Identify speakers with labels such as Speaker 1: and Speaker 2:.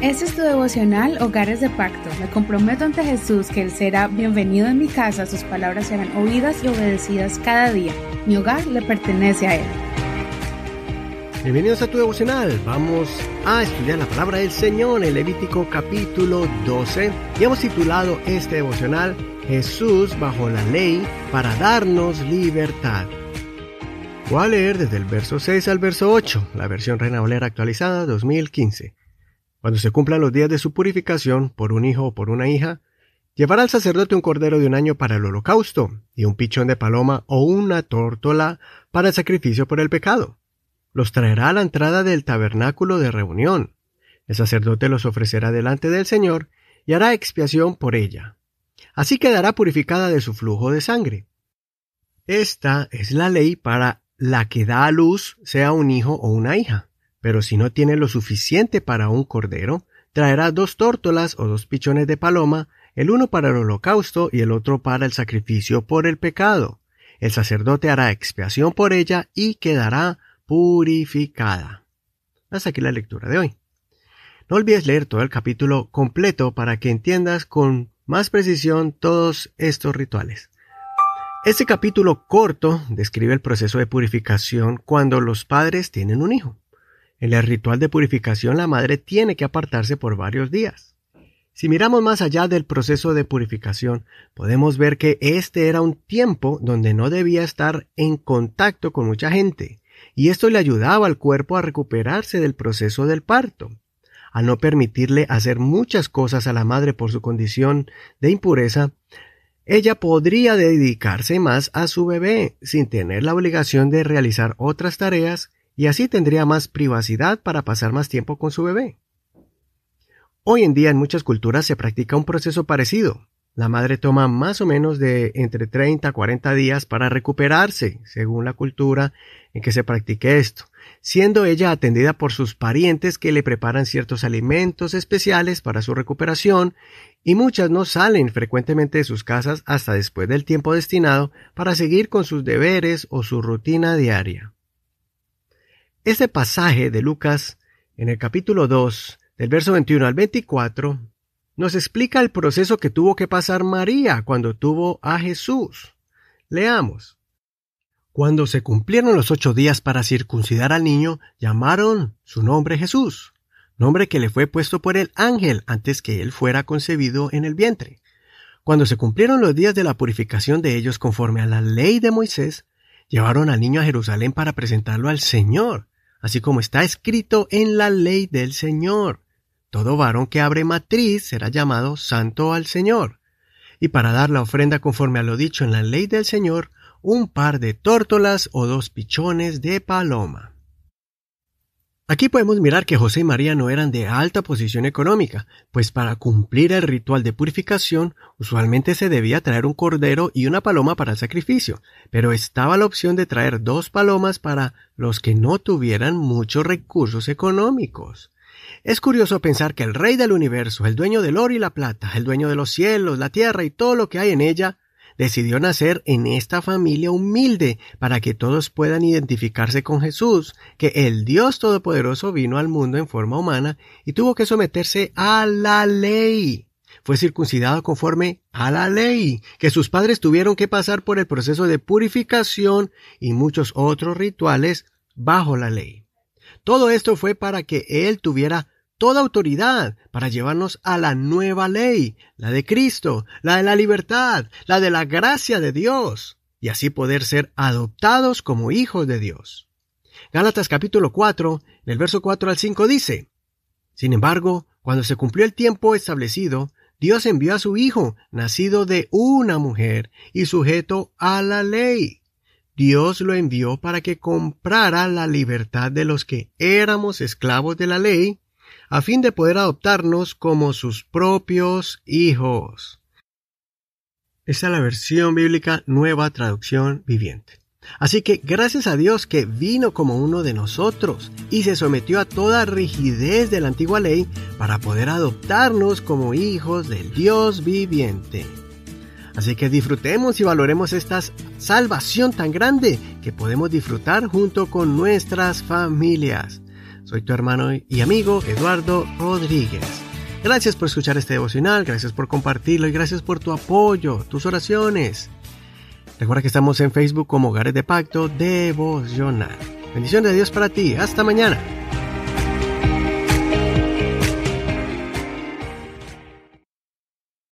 Speaker 1: Este es tu devocional Hogares de Pacto. Me comprometo ante Jesús que Él será bienvenido en mi casa, sus palabras serán oídas y obedecidas cada día. Mi hogar le pertenece a Él.
Speaker 2: Bienvenidos a tu devocional. Vamos a estudiar la palabra del Señor en Levítico capítulo 12 y hemos titulado este devocional Jesús bajo la ley para darnos libertad. Voy a leer desde el verso 6 al verso 8, la versión Reina actualizada 2015. Cuando se cumplan los días de su purificación por un hijo o por una hija, llevará al sacerdote un cordero de un año para el holocausto, y un pichón de paloma o una tórtola para el sacrificio por el pecado. Los traerá a la entrada del tabernáculo de reunión. El sacerdote los ofrecerá delante del Señor y hará expiación por ella. Así quedará purificada de su flujo de sangre. Esta es la ley para la que da a luz sea un hijo o una hija. Pero si no tiene lo suficiente para un cordero, traerá dos tórtolas o dos pichones de paloma, el uno para el holocausto y el otro para el sacrificio por el pecado. El sacerdote hará expiación por ella y quedará purificada. Hasta aquí la lectura de hoy. No olvides leer todo el capítulo completo para que entiendas con más precisión todos estos rituales. Este capítulo corto describe el proceso de purificación cuando los padres tienen un hijo. En el ritual de purificación la madre tiene que apartarse por varios días. Si miramos más allá del proceso de purificación, podemos ver que este era un tiempo donde no debía estar en contacto con mucha gente, y esto le ayudaba al cuerpo a recuperarse del proceso del parto. Al no permitirle hacer muchas cosas a la madre por su condición de impureza, ella podría dedicarse más a su bebé sin tener la obligación de realizar otras tareas y así tendría más privacidad para pasar más tiempo con su bebé. Hoy en día en muchas culturas se practica un proceso parecido. La madre toma más o menos de entre 30 a 40 días para recuperarse, según la cultura en que se practique esto, siendo ella atendida por sus parientes que le preparan ciertos alimentos especiales para su recuperación, y muchas no salen frecuentemente de sus casas hasta después del tiempo destinado para seguir con sus deberes o su rutina diaria. Este pasaje de Lucas, en el capítulo 2, del verso 21 al 24, nos explica el proceso que tuvo que pasar María cuando tuvo a Jesús. Leamos. Cuando se cumplieron los ocho días para circuncidar al niño, llamaron su nombre Jesús, nombre que le fue puesto por el ángel antes que él fuera concebido en el vientre. Cuando se cumplieron los días de la purificación de ellos conforme a la ley de Moisés, llevaron al niño a Jerusalén para presentarlo al Señor, así como está escrito en la ley del Señor. Todo varón que abre matriz será llamado santo al Señor. Y para dar la ofrenda conforme a lo dicho en la ley del Señor, un par de tórtolas o dos pichones de paloma. Aquí podemos mirar que José y María no eran de alta posición económica, pues para cumplir el ritual de purificación usualmente se debía traer un cordero y una paloma para el sacrificio, pero estaba la opción de traer dos palomas para los que no tuvieran muchos recursos económicos. Es curioso pensar que el Rey del universo, el dueño del oro y la plata, el dueño de los cielos, la tierra y todo lo que hay en ella, decidió nacer en esta familia humilde para que todos puedan identificarse con Jesús, que el Dios Todopoderoso vino al mundo en forma humana y tuvo que someterse a la ley. Fue circuncidado conforme a la ley, que sus padres tuvieron que pasar por el proceso de purificación y muchos otros rituales bajo la ley. Todo esto fue para que él tuviera toda autoridad para llevarnos a la nueva ley, la de Cristo, la de la libertad, la de la gracia de Dios, y así poder ser adoptados como hijos de Dios. Gálatas capítulo 4, en el verso 4 al 5 dice, Sin embargo, cuando se cumplió el tiempo establecido, Dios envió a su Hijo, nacido de una mujer y sujeto a la ley. Dios lo envió para que comprara la libertad de los que éramos esclavos de la ley a fin de poder adoptarnos como sus propios hijos. Esta es la versión bíblica nueva traducción viviente. Así que gracias a Dios que vino como uno de nosotros y se sometió a toda rigidez de la antigua ley para poder adoptarnos como hijos del Dios viviente. Así que disfrutemos y valoremos esta salvación tan grande que podemos disfrutar junto con nuestras familias. Soy tu hermano y amigo Eduardo Rodríguez. Gracias por escuchar este devocional, gracias por compartirlo y gracias por tu apoyo, tus oraciones. Recuerda que estamos en Facebook como Hogares de Pacto Devocional. Bendiciones de Dios para ti. Hasta mañana.